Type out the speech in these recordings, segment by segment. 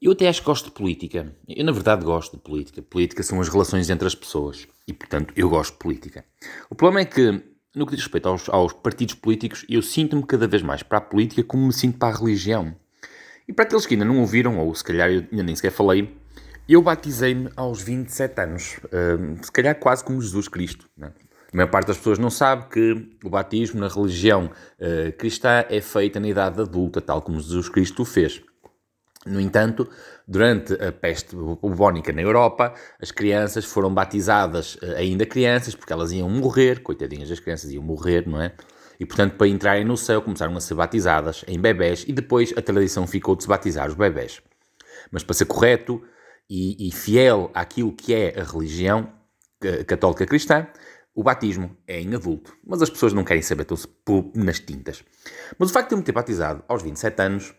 Eu até acho que gosto de política. Eu, na verdade, gosto de política. Política são as relações entre as pessoas. E, portanto, eu gosto de política. O problema é que, no que diz respeito aos, aos partidos políticos, eu sinto-me cada vez mais para a política como me sinto para a religião. E para aqueles que ainda não ouviram, ou se calhar ainda nem sequer falei, eu batizei-me aos 27 anos. Uh, se calhar quase como Jesus Cristo. Né? A maior parte das pessoas não sabe que o batismo na religião uh, cristã é feita na idade adulta, tal como Jesus Cristo o fez. No entanto, durante a peste bubónica na Europa, as crianças foram batizadas eh, ainda crianças, porque elas iam morrer, coitadinhas, as crianças iam morrer, não é? E, portanto, para entrarem no céu, começaram a ser batizadas em bebés e depois a tradição ficou de se batizar os bebés. Mas para ser correto e, e fiel àquilo que é a religião eh, católica cristã, o batismo é em adulto. Mas as pessoas não querem saber, estão-se nas tintas. Mas o facto de eu me ter batizado aos 27 anos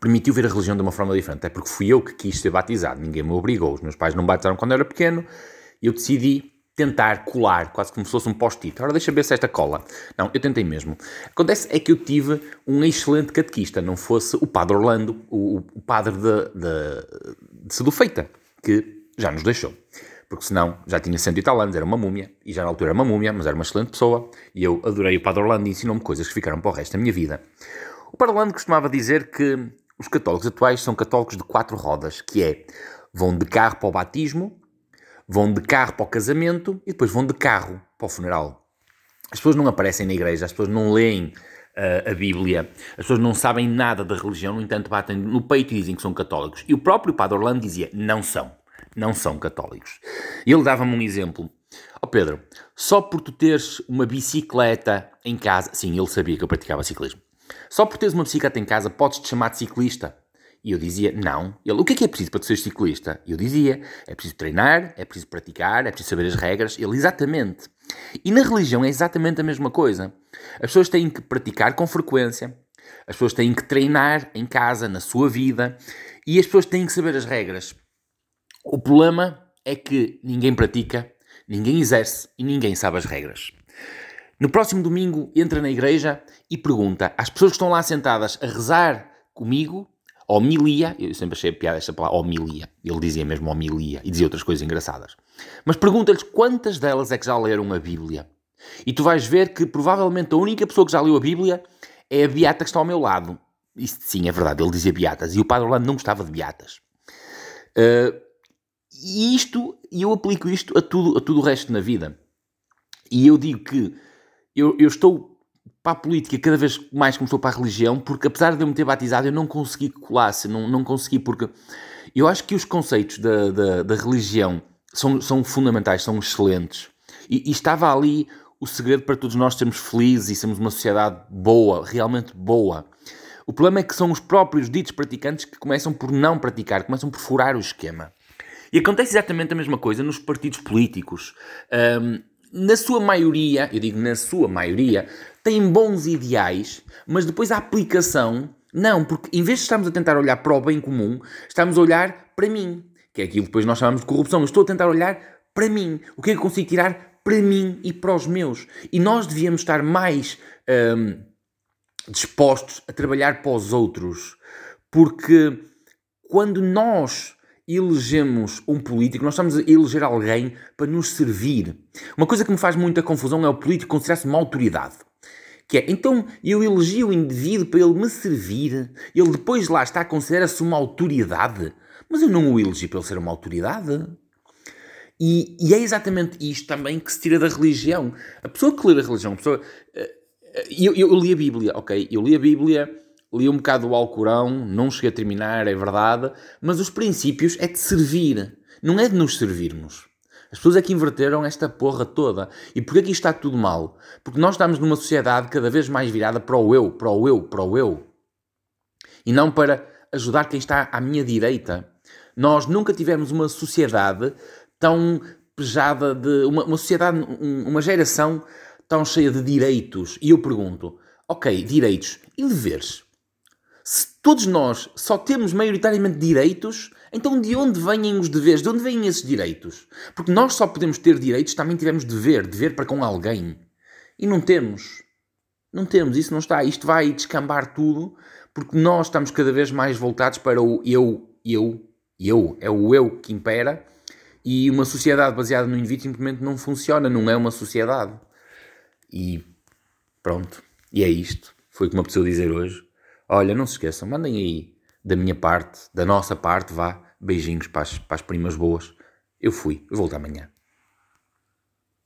permitiu ver a religião de uma forma diferente. É porque fui eu que quis ser batizado, ninguém me obrigou. Os meus pais não batizaram quando eu era pequeno eu decidi tentar colar, quase como se fosse um post-it. Agora deixa ver se esta cola. Não, eu tentei mesmo. Acontece é que eu tive um excelente catequista, não fosse o padre Orlando, o, o padre de, de, de Sedufeita, que já nos deixou. Porque senão já tinha cento e tal anos, era uma múmia, e já na altura era uma múmia, mas era uma excelente pessoa, e eu adorei o padre Orlando e ensinou-me coisas que ficaram para o resto da minha vida. O Parlando costumava dizer que os católicos atuais são católicos de quatro rodas, que é vão de carro para o batismo, vão de carro para o casamento e depois vão de carro para o funeral. As pessoas não aparecem na igreja, as pessoas não leem uh, a Bíblia, as pessoas não sabem nada da religião, no entanto batem no peito e dizem que são católicos. E o próprio Padre Orlando dizia, não são, não são católicos. E ele dava-me um exemplo. Ó oh Pedro, só por tu teres uma bicicleta em casa, sim, ele sabia que eu praticava ciclismo, só por teres uma bicicleta em casa podes-te chamar de ciclista? E eu dizia, não. Ele, o que é que é preciso para seres ciclista? Eu dizia, é preciso treinar, é preciso praticar, é preciso saber as regras. Ele, exatamente. E na religião é exatamente a mesma coisa. As pessoas têm que praticar com frequência, as pessoas têm que treinar em casa, na sua vida, e as pessoas têm que saber as regras. O problema é que ninguém pratica, ninguém exerce e ninguém sabe as regras. No próximo domingo, entra na igreja e pergunta às pessoas que estão lá sentadas a rezar comigo, homilia, eu sempre achei piada esta palavra, homilia, ele dizia mesmo homilia e dizia outras coisas engraçadas, mas pergunta-lhes quantas delas é que já leram a Bíblia. E tu vais ver que provavelmente a única pessoa que já leu a Bíblia é a Beata que está ao meu lado. Isso sim, é verdade, ele dizia Beatas, e o Padre Orlando não gostava de Beatas. Uh, e isto, e eu aplico isto a tudo, a tudo o resto na vida. E eu digo que eu, eu estou para a política cada vez mais como estou para a religião, porque apesar de eu me ter batizado, eu não consegui colar-se, não, não consegui, porque eu acho que os conceitos da, da, da religião são, são fundamentais, são excelentes. E, e, estava ali o segredo para todos nós sermos felizes e sermos uma sociedade boa, realmente boa. O problema é que são os próprios ditos praticantes que começam por não praticar, começam por furar o esquema. E acontece exatamente a mesma coisa nos partidos políticos. Um, na sua maioria, eu digo na sua maioria, têm bons ideais, mas depois a aplicação, não, porque em vez de estarmos a tentar olhar para o bem comum, estamos a olhar para mim, que é aquilo que depois nós chamamos de corrupção. Eu estou a tentar olhar para mim. O que é que eu consigo tirar para mim e para os meus? E nós devíamos estar mais hum, dispostos a trabalhar para os outros, porque quando nós elegemos um político, nós estamos a eleger alguém para nos servir. Uma coisa que me faz muita confusão é o político considerar-se uma autoridade. Que é, então eu elegi o indivíduo para ele me servir, ele depois lá está, considera-se uma autoridade, mas eu não o elegi para ele ser uma autoridade. E, e, é exatamente isto também que se tira da religião. A pessoa que lê a religião, a pessoa. Eh, eh, eu, eu, eu li a Bíblia, ok? Eu li a Bíblia li um bocado o Alcorão, não cheguei a terminar, é verdade, mas os princípios é de servir, não é de nos servirmos. As pessoas é que inverteram esta porra toda. E porquê que está tudo mal? Porque nós estamos numa sociedade cada vez mais virada para o eu, para o eu, para o eu. E não para ajudar quem está à minha direita. Nós nunca tivemos uma sociedade tão pejada de. Uma, uma sociedade, uma geração tão cheia de direitos. E eu pergunto: ok, direitos e deveres? Se todos nós só temos maioritariamente direitos, então de onde vêm os deveres? De onde vêm esses direitos? Porque nós só podemos ter direitos, também tivemos dever, dever para com alguém. E não temos. Não temos, isso não está. Isto vai descambar tudo, porque nós estamos cada vez mais voltados para o eu, eu, eu, é o eu que impera e uma sociedade baseada no indivíduo simplesmente não funciona, não é uma sociedade. E pronto, e é isto. Foi como a pessoa dizer hoje. Olha, não se esqueçam, mandem aí da minha parte, da nossa parte, vá, beijinhos para as, para as primas boas. Eu fui, volto amanhã.